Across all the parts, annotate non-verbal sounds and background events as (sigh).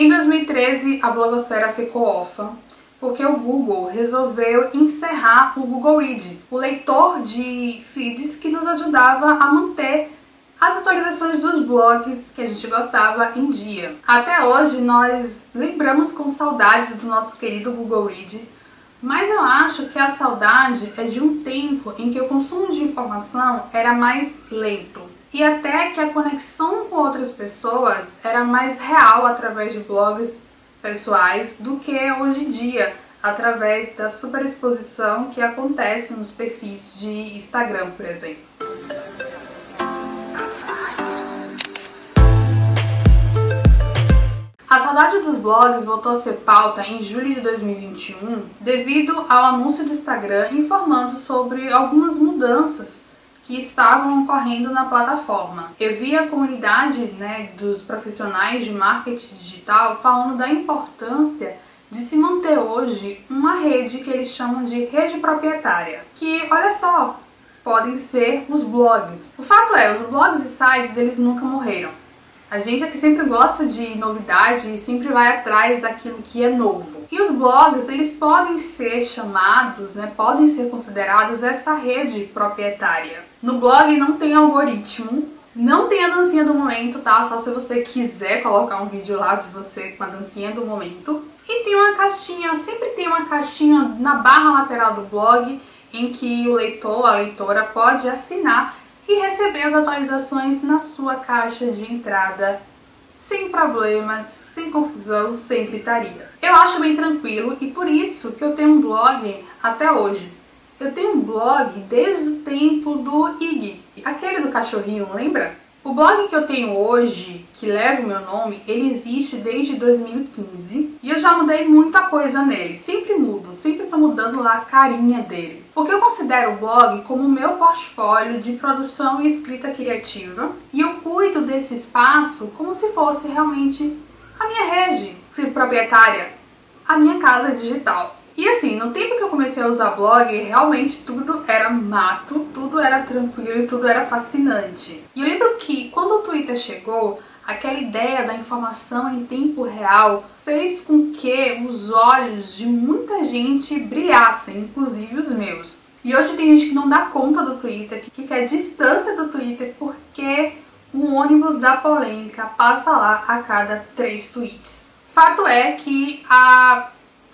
Em 2013, a blogosfera ficou órfã porque o Google resolveu encerrar o Google Read, o leitor de feeds que nos ajudava a manter as atualizações dos blogs que a gente gostava em dia. Até hoje nós lembramos com saudades do nosso querido Google Read, mas eu acho que a saudade é de um tempo em que o consumo de informação era mais lento e até que a conexão com outras pessoas era mais real através de blogs pessoais do que hoje em dia, através da superexposição que acontece nos perfis de Instagram, por exemplo. A saudade dos blogs voltou a ser pauta em julho de 2021 devido ao anúncio do Instagram informando sobre algumas mudanças que estavam ocorrendo na plataforma. Eu vi a comunidade né, dos profissionais de marketing digital falando da importância de se manter hoje uma rede que eles chamam de rede proprietária. Que, olha só, podem ser os blogs. O fato é, os blogs e sites eles nunca morreram. A gente é que sempre gosta de novidade e sempre vai atrás daquilo que é novo. E os blogs, eles podem ser chamados, né, podem ser considerados essa rede proprietária. No blog não tem algoritmo, não tem a dancinha do momento, tá? Só se você quiser colocar um vídeo lá de você com a dancinha do momento. E tem uma caixinha, sempre tem uma caixinha na barra lateral do blog em que o leitor, a leitora pode assinar e receber as atualizações na sua caixa de entrada sem problemas, sem confusão, sem gritaria. Eu acho bem tranquilo e por isso que eu tenho um blog até hoje. Eu tenho um blog desde o tempo do Iggy, aquele do cachorrinho, lembra? O blog que eu tenho hoje, que leva o meu nome, ele existe desde 2015 e eu já mudei muita coisa nele. Sempre mudo, sempre tô mudando lá a carinha dele. Porque eu considero o blog como o meu portfólio de produção e escrita criativa e eu cuido desse espaço como se fosse realmente a minha rede proprietária, a minha casa digital. E assim, no tempo que eu comecei a usar blog, realmente tudo era mato, tudo era tranquilo e tudo era fascinante. E eu lembro que quando o Twitter chegou, aquela ideia da informação em tempo real fez com que os olhos de muita gente brilhassem, inclusive os meus. E hoje tem gente que não dá conta do Twitter, que quer distância do Twitter porque o ônibus da polêmica passa lá a cada três tweets. Fato é que a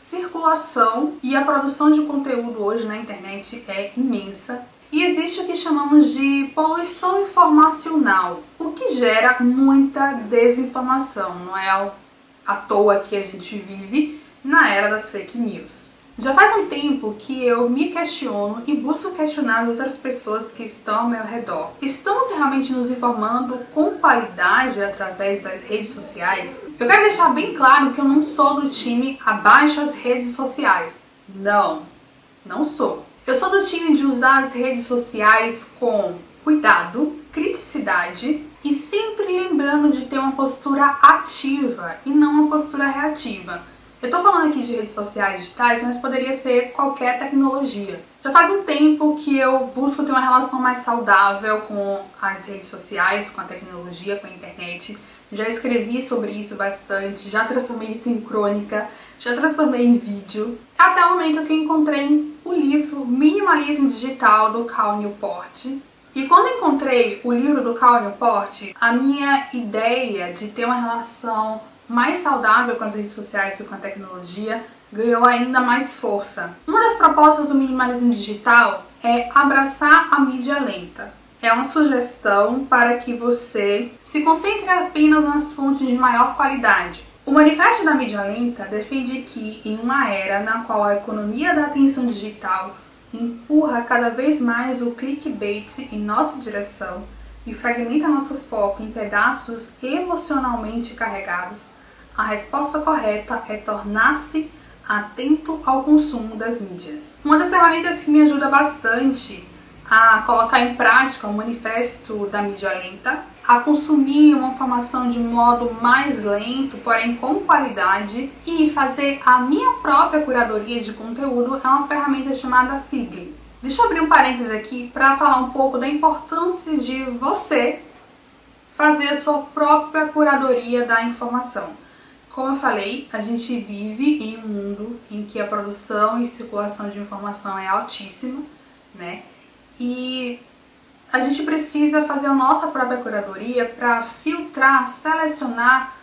circulação e a produção de conteúdo hoje na internet é imensa. E existe o que chamamos de poluição informacional, o que gera muita desinformação, não é à toa que a gente vive na era das fake news. Já faz um tempo que eu me questiono e busco questionar as outras pessoas que estão ao meu redor. Estamos realmente nos informando com qualidade através das redes sociais? Eu quero deixar bem claro que eu não sou do time abaixo as redes sociais. Não, não sou. Eu sou do time de usar as redes sociais com cuidado, criticidade e sempre lembrando de ter uma postura ativa e não uma postura reativa. Eu tô falando aqui de redes sociais digitais, mas poderia ser qualquer tecnologia. Já faz um tempo que eu busco ter uma relação mais saudável com as redes sociais, com a tecnologia, com a internet. Já escrevi sobre isso bastante, já transformei isso em crônica, já transformei em vídeo. Até o momento que encontrei o livro Minimalismo Digital do Cal Newport. E quando encontrei o livro do Cal Newport, a minha ideia de ter uma relação mais saudável com as redes sociais e com a tecnologia ganhou ainda mais força. Uma das propostas do minimalismo digital é abraçar a mídia lenta. É uma sugestão para que você se concentre apenas nas fontes de maior qualidade. O Manifesto da Mídia Lenta defende que, em uma era na qual a economia da atenção digital empurra cada vez mais o clickbait em nossa direção e fragmenta nosso foco em pedaços emocionalmente carregados, a resposta correta é tornar-se atento ao consumo das mídias. Uma das ferramentas que me ajuda bastante a colocar em prática o manifesto da mídia lenta, a consumir uma informação de modo mais lento, porém com qualidade, e fazer a minha própria curadoria de conteúdo é uma ferramenta chamada Figly. Deixa eu abrir um parênteses aqui para falar um pouco da importância de você fazer a sua própria curadoria da informação. Como eu falei, a gente vive em um mundo em que a produção e circulação de informação é altíssima, né? E a gente precisa fazer a nossa própria curadoria para filtrar, selecionar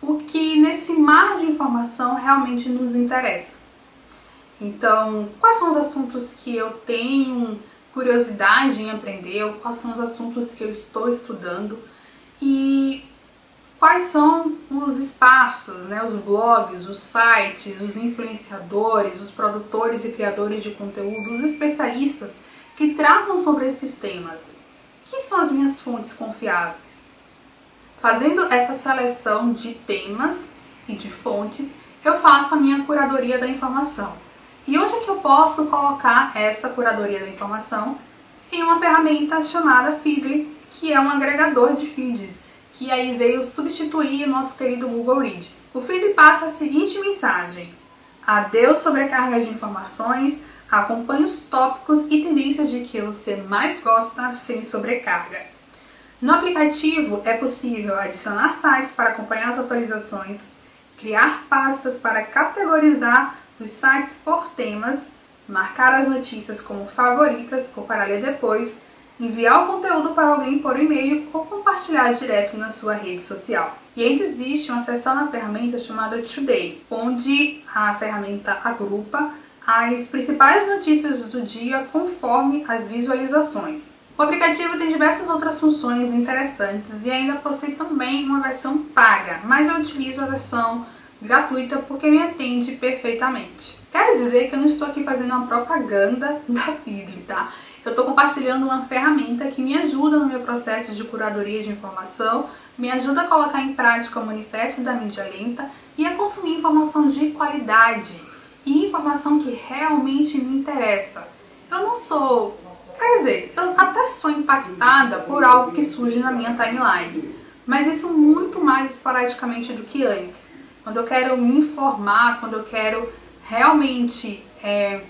o que nesse mar de informação realmente nos interessa. Então, quais são os assuntos que eu tenho curiosidade em aprender, quais são os assuntos que eu estou estudando e quais são os espaços, né, os blogs, os sites, os influenciadores, os produtores e criadores de conteúdo, os especialistas que tratam sobre esses temas. Que são as minhas fontes confiáveis? Fazendo essa seleção de temas e de fontes, eu faço a minha curadoria da informação. E onde é que eu posso colocar essa curadoria da informação? Em uma ferramenta chamada Feedly, que é um agregador de feeds, que aí veio substituir o nosso querido Google Read. O feed passa a seguinte mensagem: Adeus sobrecarga de informações, acompanhe os tópicos e tendências de que você mais gosta sem sobrecarga. No aplicativo é possível adicionar sites para acompanhar as atualizações, criar pastas para categorizar os sites por temas, marcar as notícias como favoritas ou para ler depois, enviar o conteúdo para alguém por e-mail ou compartilhar direto na sua rede social. E ainda existe uma seção na ferramenta chamada Today, onde a ferramenta agrupa as principais notícias do dia conforme as visualizações. O aplicativo tem diversas outras funções interessantes e ainda possui também uma versão paga, mas eu utilizo a versão gratuita porque me atende perfeitamente. Quero dizer que eu não estou aqui fazendo uma propaganda (laughs) da Feedly, tá? Eu estou compartilhando uma ferramenta que me ajuda no meu processo de curadoria de informação, me ajuda a colocar em prática o manifesto da mídia lenta e a consumir informação de qualidade e informação que realmente me interessa. Eu não sou, quer dizer, eu até sou impactada por algo que surge na minha timeline, mas isso muito mais esporadicamente do que antes quando eu quero me informar, quando eu quero realmente é,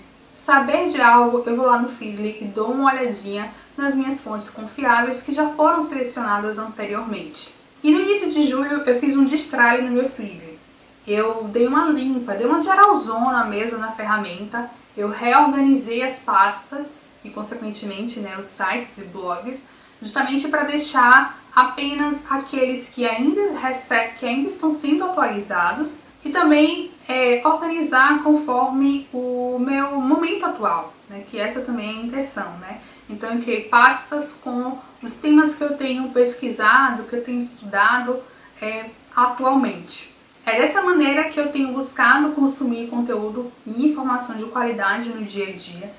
saber de algo, eu vou lá no Feedly e dou uma olhadinha nas minhas fontes confiáveis que já foram selecionadas anteriormente. E no início de julho eu fiz um destralhe no meu Feedly. Eu dei uma limpa, dei uma geralzona mesmo na ferramenta, eu reorganizei as pastas e consequentemente né, os sites e blogs, justamente para deixar apenas aqueles que ainda, recebe, que ainda estão sendo atualizados e também é, organizar conforme o meu momento atual, né, que essa também é a intenção. Né? Então eu criei pastas com os temas que eu tenho pesquisado, que eu tenho estudado é, atualmente. É dessa maneira que eu tenho buscado consumir conteúdo e informação de qualidade no dia a dia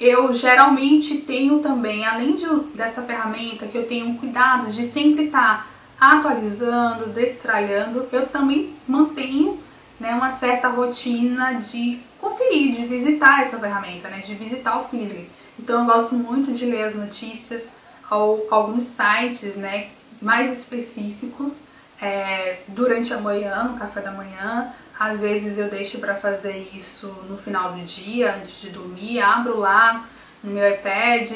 eu geralmente tenho também, além de, dessa ferramenta, que eu tenho um cuidado de sempre estar tá atualizando, destralhando, eu também mantenho né, uma certa rotina de conferir, de visitar essa ferramenta, né, de visitar o Feedly. Então eu gosto muito de ler as notícias, ou alguns sites né, mais específicos é, durante a manhã, no café da manhã, às vezes eu deixo para fazer isso no final do dia, antes de dormir, abro lá no meu iPad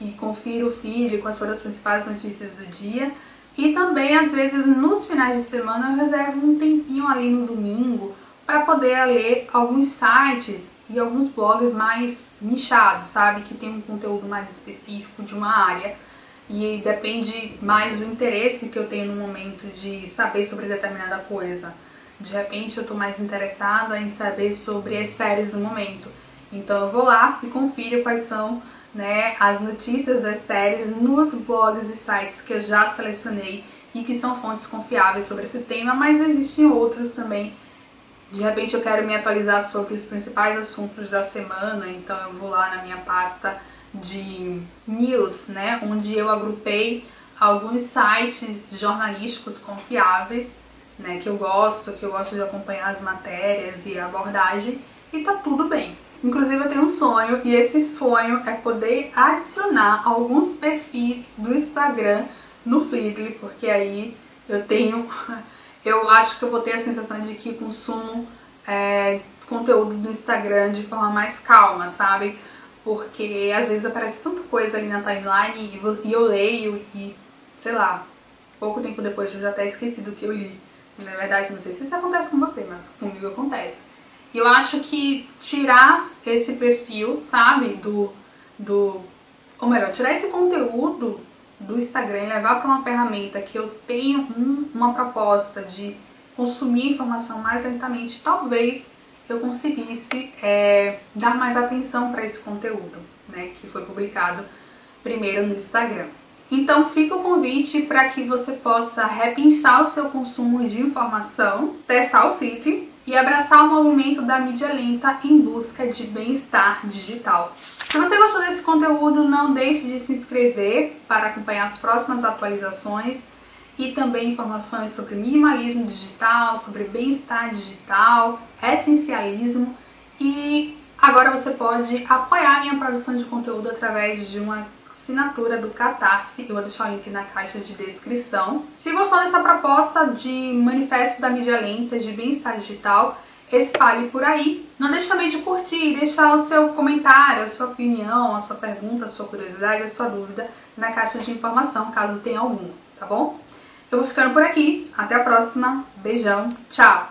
e confiro o feed com as suas principais notícias do dia. E também, às vezes, nos finais de semana, eu reservo um tempinho ali no domingo para poder ler alguns sites e alguns blogs mais nichados, sabe? Que tem um conteúdo mais específico de uma área. E depende mais do interesse que eu tenho no momento de saber sobre determinada coisa. De repente eu tô mais interessada em saber sobre as séries do momento. Então eu vou lá e confiro quais são né, as notícias das séries nos blogs e sites que eu já selecionei e que são fontes confiáveis sobre esse tema, mas existem outros também. De repente eu quero me atualizar sobre os principais assuntos da semana, então eu vou lá na minha pasta de news, né, onde eu agrupei alguns sites jornalísticos confiáveis né, que eu gosto, que eu gosto de acompanhar as matérias e a abordagem, e tá tudo bem. Inclusive eu tenho um sonho e esse sonho é poder adicionar alguns perfis do Instagram no Feedly, porque aí eu tenho, (laughs) eu acho que eu vou ter a sensação de que consumo é, conteúdo do Instagram de forma mais calma, sabe? Porque às vezes aparece tanta coisa ali na timeline e eu leio e, sei lá, pouco tempo depois eu já até esqueci do que eu li Na verdade, não sei se isso acontece com você, mas comigo acontece. E eu acho que tirar esse perfil, sabe, do, do. Ou melhor, tirar esse conteúdo do Instagram e levar para uma ferramenta que eu tenho um, uma proposta de consumir informação mais lentamente, talvez eu conseguisse é, dar mais atenção para esse conteúdo, né, que foi publicado primeiro no Instagram. Então fica o convite para que você possa repensar o seu consumo de informação, testar o filtro e abraçar o movimento da mídia lenta em busca de bem-estar digital. Se você gostou desse conteúdo, não deixe de se inscrever para acompanhar as próximas atualizações e também informações sobre minimalismo digital, sobre bem-estar digital, essencialismo e agora você pode apoiar minha produção de conteúdo através de uma assinatura do Catarse, eu vou deixar o link na caixa de descrição. Se gostou dessa proposta de manifesto da mídia lenta de bem-estar digital, espalhe por aí. Não deixe também de curtir, deixar o seu comentário, a sua opinião, a sua pergunta, a sua curiosidade, a sua dúvida na caixa de informação, caso tenha alguma, tá bom? Eu vou ficando por aqui. Até a próxima. Beijão. Tchau.